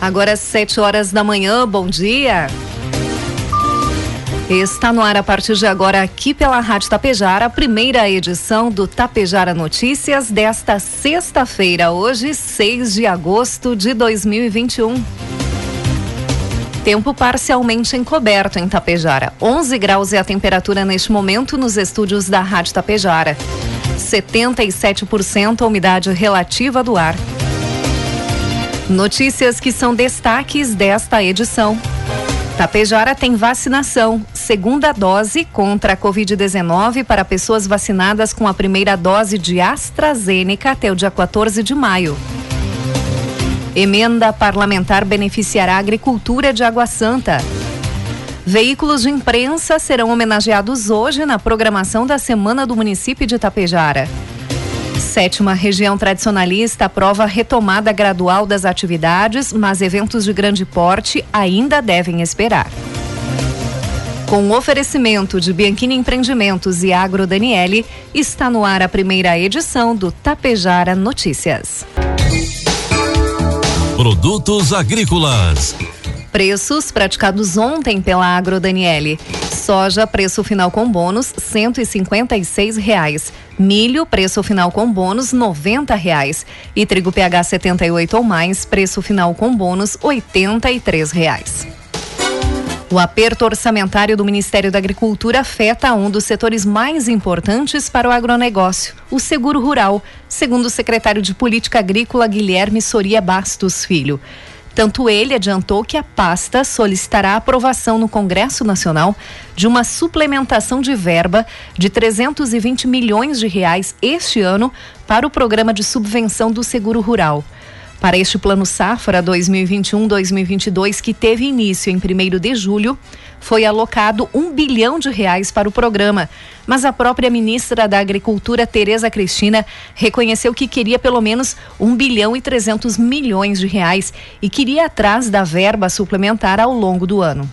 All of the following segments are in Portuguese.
Agora às 7 horas da manhã, bom dia. Está no ar a partir de agora aqui pela Rádio Tapejara, a primeira edição do Tapejara Notícias desta sexta-feira, hoje, 6 de agosto de 2021. Tempo parcialmente encoberto em Tapejara. 11 graus é a temperatura neste momento nos estúdios da Rádio Tapejara. 77% a umidade relativa do ar. Notícias que são destaques desta edição. Tapejara tem vacinação, segunda dose contra a Covid-19 para pessoas vacinadas com a primeira dose de AstraZeneca até o dia 14 de maio. Emenda parlamentar beneficiará a agricultura de Água Santa. Veículos de imprensa serão homenageados hoje na programação da Semana do Município de Tapejara. Sétima região tradicionalista aprova retomada gradual das atividades, mas eventos de grande porte ainda devem esperar. Com o oferecimento de Bianchini Empreendimentos e Agro Daniele, está no ar a primeira edição do Tapejara Notícias. Produtos agrícolas. Preços praticados ontem pela Agro Daniele. Soja, preço final com bônus, cento e reais. Milho, preço final com bônus, noventa reais. E trigo PH 78 ou mais, preço final com bônus, oitenta e reais. O aperto orçamentário do Ministério da Agricultura afeta um dos setores mais importantes para o agronegócio, o seguro rural, segundo o secretário de Política Agrícola Guilherme Soria Bastos Filho. Tanto ele adiantou que a pasta solicitará aprovação no Congresso Nacional de uma suplementação de verba de 320 milhões de reais este ano para o programa de subvenção do seguro rural. Para este plano Safra 2021-2022, que teve início em 1 de julho, foi alocado um bilhão de reais para o programa. Mas a própria ministra da Agricultura, Tereza Cristina, reconheceu que queria pelo menos um bilhão e 300 milhões de reais e queria atrás da verba suplementar ao longo do ano.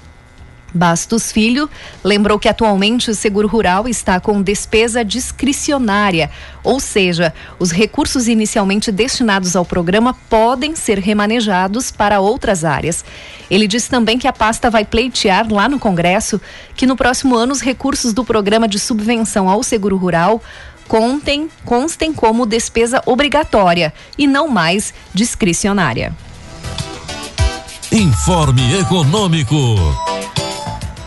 Bastos Filho lembrou que atualmente o seguro rural está com despesa discricionária, ou seja, os recursos inicialmente destinados ao programa podem ser remanejados para outras áreas. Ele disse também que a pasta vai pleitear lá no Congresso que no próximo ano os recursos do programa de subvenção ao seguro rural contem, constem como despesa obrigatória e não mais discricionária. Informe Econômico.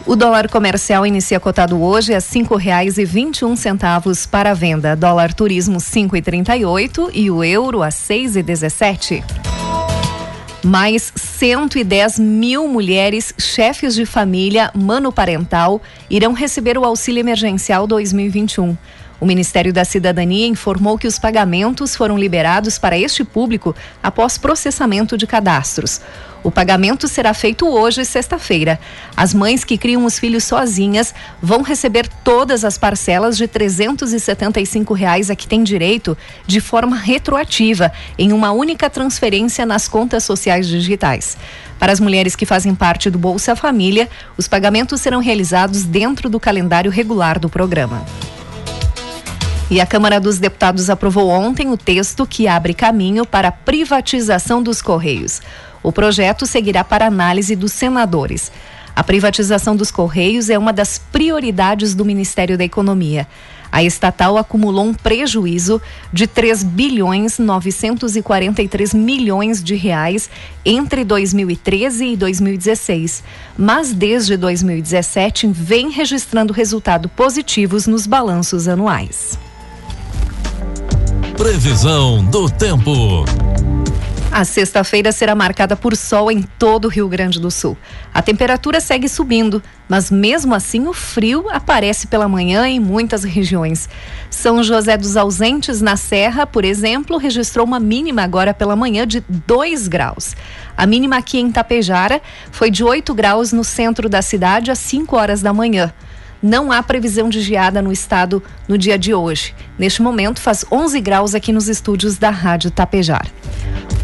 O dólar comercial inicia cotado hoje a cinco reais e vinte e um centavos para a venda. Dólar turismo cinco e trinta e oito e o euro a seis e dezessete. Mais 110 mil mulheres, chefes de família, manoparental, irão receber o auxílio emergencial 2021. O Ministério da Cidadania informou que os pagamentos foram liberados para este público após processamento de cadastros. O pagamento será feito hoje, sexta-feira. As mães que criam os filhos sozinhas vão receber todas as parcelas de 375 reais a que têm direito de forma retroativa, em uma única transferência nas contas sociais digitais. Para as mulheres que fazem parte do Bolsa Família, os pagamentos serão realizados dentro do calendário regular do programa. E a Câmara dos Deputados aprovou ontem o texto que abre caminho para a privatização dos Correios. O projeto seguirá para análise dos senadores. A privatização dos Correios é uma das prioridades do Ministério da Economia. A estatal acumulou um prejuízo de 3 bilhões 943 milhões de reais entre 2013 e 2016, mas desde 2017 vem registrando resultados positivos nos balanços anuais. Previsão do tempo. A sexta-feira será marcada por sol em todo o Rio Grande do Sul. A temperatura segue subindo, mas mesmo assim o frio aparece pela manhã em muitas regiões. São José dos Ausentes, na Serra, por exemplo, registrou uma mínima agora pela manhã de 2 graus. A mínima aqui em Tapejara foi de 8 graus no centro da cidade às 5 horas da manhã não há previsão de geada no estado no dia de hoje. Neste momento, faz 11 graus aqui nos estúdios da Rádio Tapejar.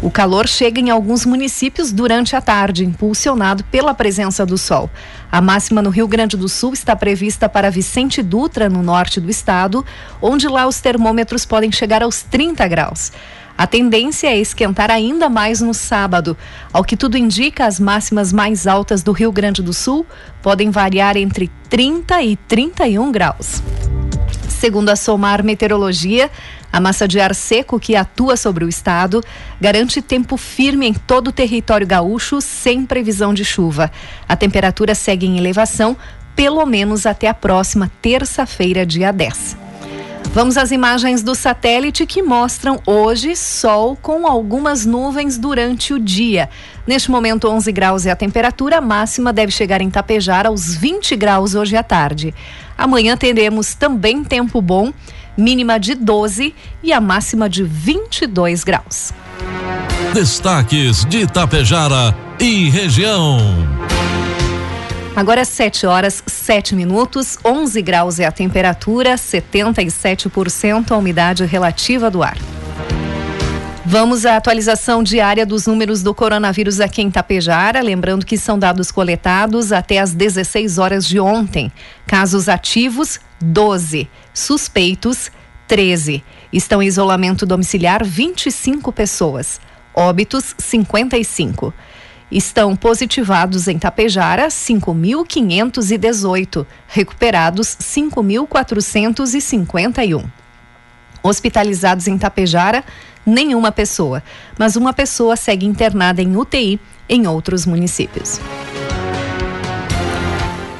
O calor chega em alguns municípios durante a tarde, impulsionado pela presença do sol. A máxima no Rio Grande do Sul está prevista para Vicente Dutra, no norte do estado, onde lá os termômetros podem chegar aos 30 graus. A tendência é esquentar ainda mais no sábado. Ao que tudo indica, as máximas mais altas do Rio Grande do Sul podem variar entre 30 e 31 graus. Segundo a Somar Meteorologia, a massa de ar seco que atua sobre o estado garante tempo firme em todo o território gaúcho, sem previsão de chuva. A temperatura segue em elevação, pelo menos até a próxima terça-feira, dia 10. Vamos às imagens do satélite que mostram hoje sol com algumas nuvens durante o dia. Neste momento, 11 graus é a temperatura, máxima deve chegar em Tapejar aos 20 graus hoje à tarde. Amanhã teremos também tempo bom, mínima de 12 e a máxima de 22 graus. Destaques de Itapejara e região. Agora é 7 horas 7 minutos, 11 graus é a temperatura, 77% a umidade relativa do ar. Vamos à atualização diária dos números do coronavírus aqui em Tapejara. Lembrando que são dados coletados até às 16 horas de ontem. Casos ativos, 12. Suspeitos, 13. Estão em isolamento domiciliar 25 pessoas. Óbitos, 55. Estão positivados em Tapejara 5.518, recuperados 5.451. Hospitalizados em Tapejara, nenhuma pessoa, mas uma pessoa segue internada em UTI em outros municípios.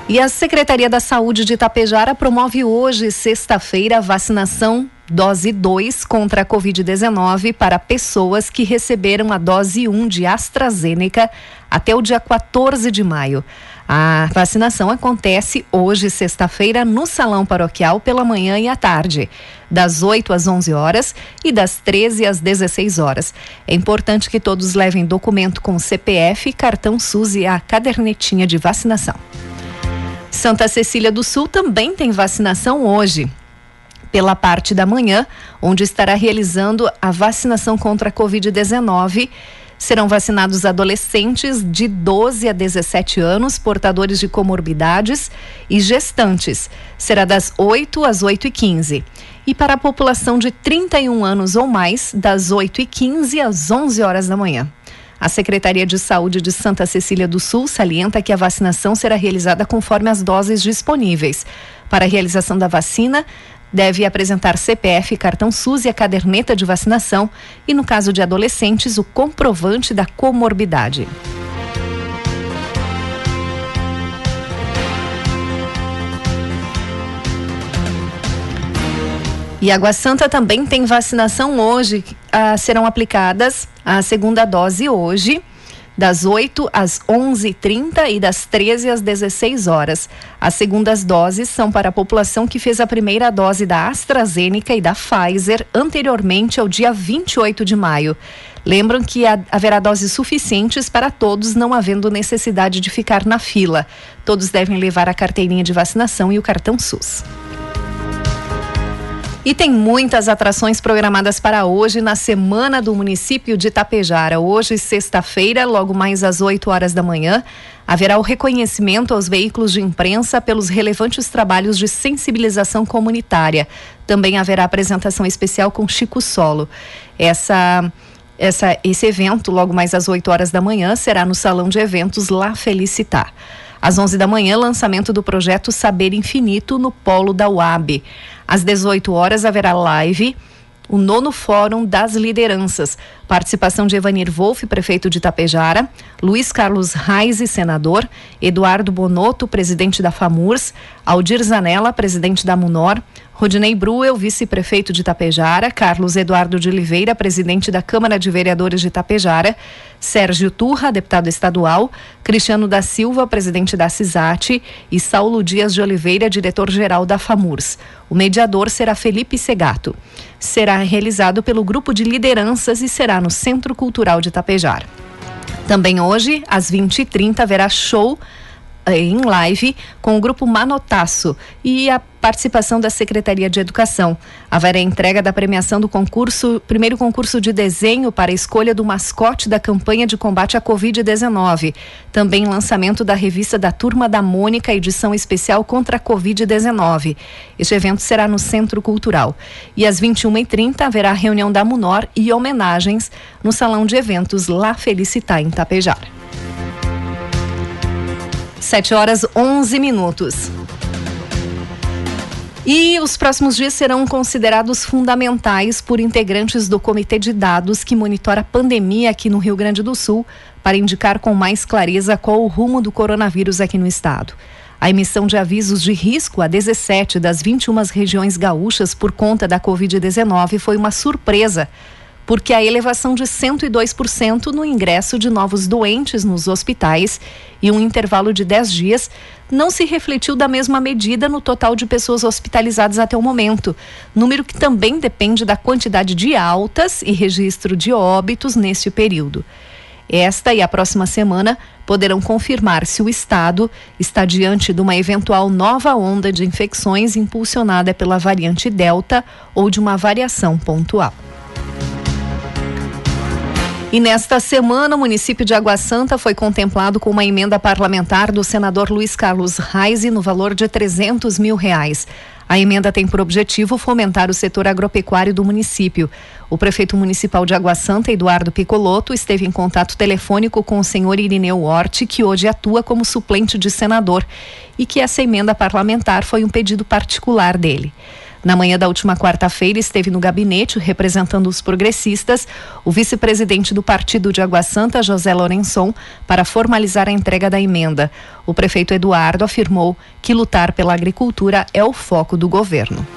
E a Secretaria da Saúde de Itapejara promove hoje, sexta-feira, a vacinação dose 2 contra a Covid-19 para pessoas que receberam a dose 1 de AstraZeneca até o dia 14 de maio. A vacinação acontece hoje, sexta-feira, no Salão Paroquial pela manhã e à tarde, das 8 às 11 horas e das 13 às 16 horas. É importante que todos levem documento com CPF, cartão SUS e a cadernetinha de vacinação. Santa Cecília do Sul também tem vacinação hoje pela parte da manhã, onde estará realizando a vacinação contra a Covid-19. Serão vacinados adolescentes de 12 a 17 anos, portadores de comorbidades e gestantes. Será das 8 às 8 e 15 E para a população de 31 anos ou mais, das 8 e 15 às 11 horas da manhã. A Secretaria de Saúde de Santa Cecília do Sul salienta que a vacinação será realizada conforme as doses disponíveis. Para a realização da vacina, deve apresentar CPF, cartão SUS e a caderneta de vacinação e, no caso de adolescentes, o comprovante da comorbidade. E Água Santa também tem vacinação hoje. Ah, serão aplicadas a segunda dose hoje das 8 às 11h30 e das 13 às 16 horas. As segundas doses são para a população que fez a primeira dose da AstraZeneca e da Pfizer anteriormente ao dia 28 de maio. Lembram que haverá doses suficientes para todos, não havendo necessidade de ficar na fila. Todos devem levar a carteirinha de vacinação e o cartão SUS. E tem muitas atrações programadas para hoje na semana do município de Tapejara. Hoje, sexta-feira, logo mais às 8 horas da manhã, haverá o reconhecimento aos veículos de imprensa pelos relevantes trabalhos de sensibilização comunitária. Também haverá apresentação especial com Chico Solo. Essa essa, esse evento, logo mais às 8 horas da manhã, será no Salão de Eventos La Felicitar. Às 11 da manhã, lançamento do projeto Saber Infinito no Polo da UAB. Às 18 horas haverá live o nono Fórum das Lideranças. Participação de Evanir Wolff, prefeito de Itapejara, Luiz Carlos Reis, senador, Eduardo Bonotto, presidente da FAMURS, Aldir Zanella, presidente da MUNOR, Rodinei Bruel, vice-prefeito de Itapejara, Carlos Eduardo de Oliveira, presidente da Câmara de Vereadores de Itapejara, Sérgio Turra, deputado estadual, Cristiano da Silva, presidente da CISAT e Saulo Dias de Oliveira, diretor-geral da FAMURS. O mediador será Felipe Segato. Será realizado pelo grupo de lideranças e será no Centro Cultural de Itapejara. Também hoje, às 20h30, haverá show em live com o grupo Manotaço e a participação da Secretaria de Educação. Haverá entrega da premiação do concurso, primeiro concurso de desenho para a escolha do mascote da campanha de combate à Covid-19. Também lançamento da revista da Turma da Mônica, edição especial contra a Covid-19. Este evento será no Centro Cultural. E às 21h30 haverá reunião da Munor e homenagens no Salão de Eventos La Felicitar, em Tapejara. 7 horas 11 minutos. E os próximos dias serão considerados fundamentais por integrantes do Comitê de Dados que monitora a pandemia aqui no Rio Grande do Sul para indicar com mais clareza qual o rumo do coronavírus aqui no estado. A emissão de avisos de risco a 17 das 21 regiões gaúchas por conta da Covid-19 foi uma surpresa porque a elevação de 102% no ingresso de novos doentes nos hospitais e um intervalo de 10 dias não se refletiu da mesma medida no total de pessoas hospitalizadas até o momento, número que também depende da quantidade de altas e registro de óbitos neste período. Esta e a próxima semana poderão confirmar se o Estado está diante de uma eventual nova onda de infecções impulsionada pela variante Delta ou de uma variação pontual. E nesta semana, o município de Água Santa foi contemplado com uma emenda parlamentar do senador Luiz Carlos Reis no valor de 300 mil reais. A emenda tem por objetivo fomentar o setor agropecuário do município. O prefeito municipal de Água Santa, Eduardo Picoloto, esteve em contato telefônico com o senhor Irineu Hort, que hoje atua como suplente de senador, e que essa emenda parlamentar foi um pedido particular dele. Na manhã da última quarta-feira, esteve no gabinete representando os progressistas o vice-presidente do partido de Água Santa, José Lourençon, para formalizar a entrega da emenda. O prefeito Eduardo afirmou que lutar pela agricultura é o foco do governo.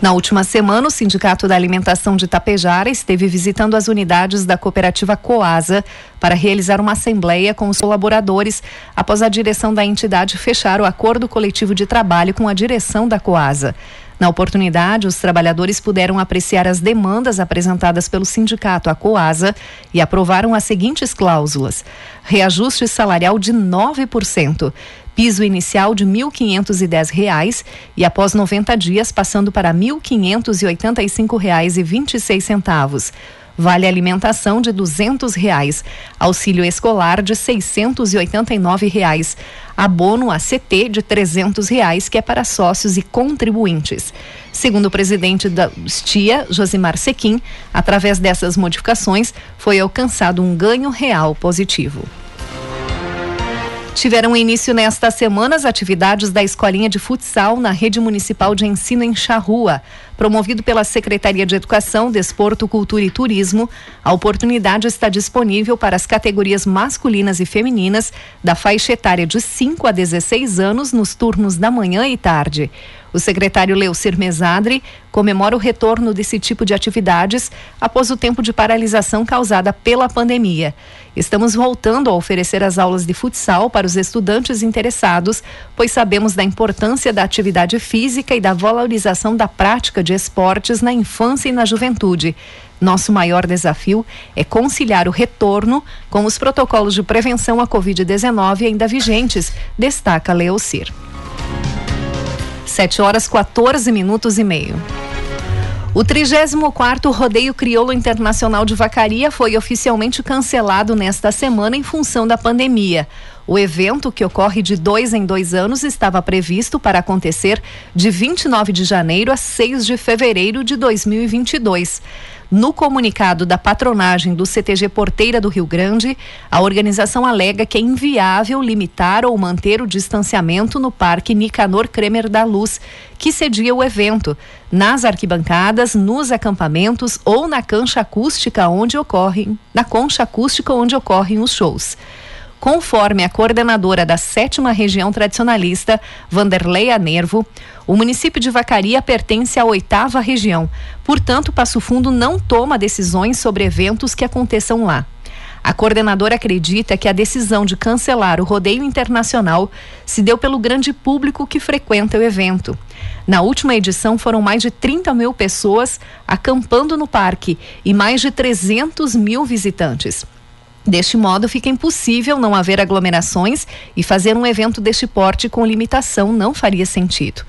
Na última semana, o Sindicato da Alimentação de Tapejara esteve visitando as unidades da cooperativa Coasa para realizar uma assembleia com os colaboradores após a direção da entidade fechar o acordo coletivo de trabalho com a direção da Coasa. Na oportunidade, os trabalhadores puderam apreciar as demandas apresentadas pelo sindicato, a Coasa, e aprovaram as seguintes cláusulas: reajuste salarial de 9%, piso inicial de R$ 1.510 e após 90 dias passando para R$ 1.585,26 Vale alimentação de duzentos reais, auxílio escolar de seiscentos e reais, abono ACT de trezentos reais que é para sócios e contribuintes. Segundo o presidente da STIA, Josimar Sequim, através dessas modificações foi alcançado um ganho real positivo. Tiveram início nesta semana as atividades da Escolinha de Futsal na Rede Municipal de Ensino em Charrua. Promovido pela Secretaria de Educação, Desporto, Cultura e Turismo, a oportunidade está disponível para as categorias masculinas e femininas da faixa etária de 5 a 16 anos nos turnos da manhã e tarde. O secretário Leucir Mesadri comemora o retorno desse tipo de atividades após o tempo de paralisação causada pela pandemia. Estamos voltando a oferecer as aulas de futsal para os estudantes interessados, pois sabemos da importância da atividade física e da valorização da prática de esportes na infância e na juventude. Nosso maior desafio é conciliar o retorno com os protocolos de prevenção à Covid-19 ainda vigentes, destaca Leocir. 7 horas 14 minutos e meio. O 34º Rodeio Crioulo Internacional de Vacaria foi oficialmente cancelado nesta semana em função da pandemia. O evento, que ocorre de dois em dois anos, estava previsto para acontecer de 29 de janeiro a 6 de fevereiro de 2022. No comunicado da patronagem do CTG Porteira do Rio Grande, a organização alega que é inviável limitar ou manter o distanciamento no Parque Nicanor Kremer da Luz, que cedia o evento, nas arquibancadas, nos acampamentos ou na cancha acústica onde ocorrem, na concha acústica onde ocorrem os shows. Conforme a coordenadora da sétima região tradicionalista, Vanderleia Nervo, o município de Vacaria pertence à oitava região. Portanto, Passo Fundo não toma decisões sobre eventos que aconteçam lá. A coordenadora acredita que a decisão de cancelar o rodeio internacional se deu pelo grande público que frequenta o evento. Na última edição foram mais de 30 mil pessoas acampando no parque e mais de 300 mil visitantes. Deste modo, fica impossível não haver aglomerações e fazer um evento deste porte com limitação não faria sentido.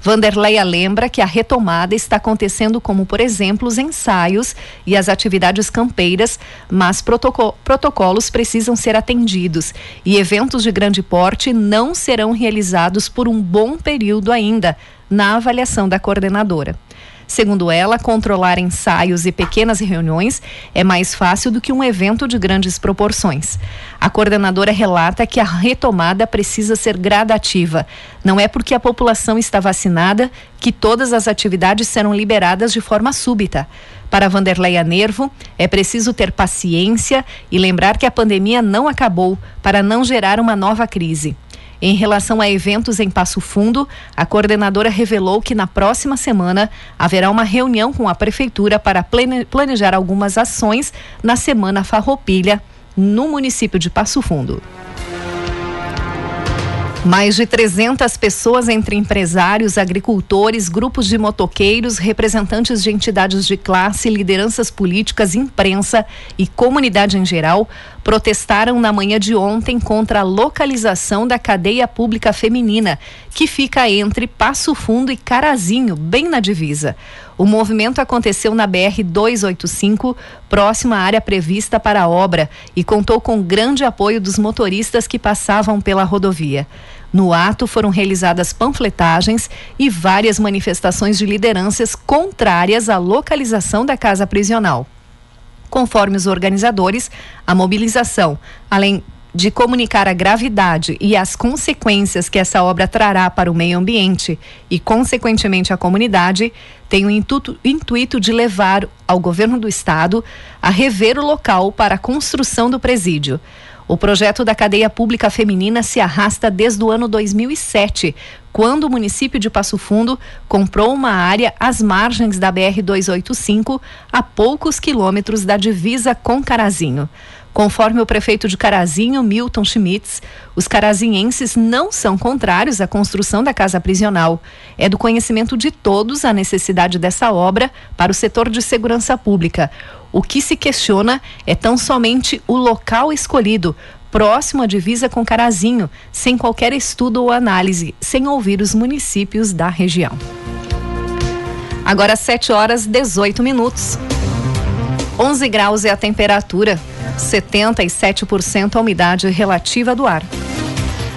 Vanderleia lembra que a retomada está acontecendo como, por exemplo, os ensaios e as atividades campeiras, mas protocolos precisam ser atendidos e eventos de grande porte não serão realizados por um bom período ainda, na avaliação da coordenadora. Segundo ela, controlar ensaios e pequenas reuniões é mais fácil do que um evento de grandes proporções. A coordenadora relata que a retomada precisa ser gradativa. Não é porque a população está vacinada que todas as atividades serão liberadas de forma súbita. Para Vanderleia Nervo, é preciso ter paciência e lembrar que a pandemia não acabou para não gerar uma nova crise. Em relação a eventos em Passo Fundo, a coordenadora revelou que na próxima semana haverá uma reunião com a prefeitura para planejar algumas ações na Semana Farroupilha no município de Passo Fundo. Mais de 300 pessoas, entre empresários, agricultores, grupos de motoqueiros, representantes de entidades de classe, lideranças políticas, imprensa e comunidade em geral, protestaram na manhã de ontem contra a localização da cadeia pública feminina, que fica entre Passo Fundo e Carazinho, bem na divisa. O movimento aconteceu na BR 285, próxima à área prevista para a obra, e contou com grande apoio dos motoristas que passavam pela rodovia. No ato foram realizadas panfletagens e várias manifestações de lideranças contrárias à localização da casa prisional. Conforme os organizadores, a mobilização, além de comunicar a gravidade e as consequências que essa obra trará para o meio ambiente e, consequentemente, a comunidade, tem o intuito, de levar ao governo do estado a rever o local para a construção do presídio. O projeto da cadeia pública feminina se arrasta desde o ano 2007, quando o município de Passo Fundo comprou uma área às margens da BR 285, a poucos quilômetros da divisa com Carazinho. Conforme o prefeito de Carazinho, Milton Schmitz, os carazinhenses não são contrários à construção da casa prisional. É do conhecimento de todos a necessidade dessa obra para o setor de segurança pública. O que se questiona é tão somente o local escolhido, próximo à divisa com Carazinho, sem qualquer estudo ou análise, sem ouvir os municípios da região. Agora 7 horas 18 minutos. 11 graus é a temperatura. 77% a umidade relativa do ar.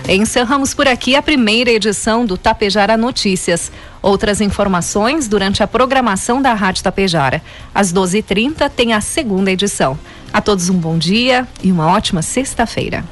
Encerramos por aqui a primeira edição do Tapejara Notícias. Outras informações durante a programação da Rádio Tapejara. Às 12h30 tem a segunda edição. A todos um bom dia e uma ótima sexta-feira.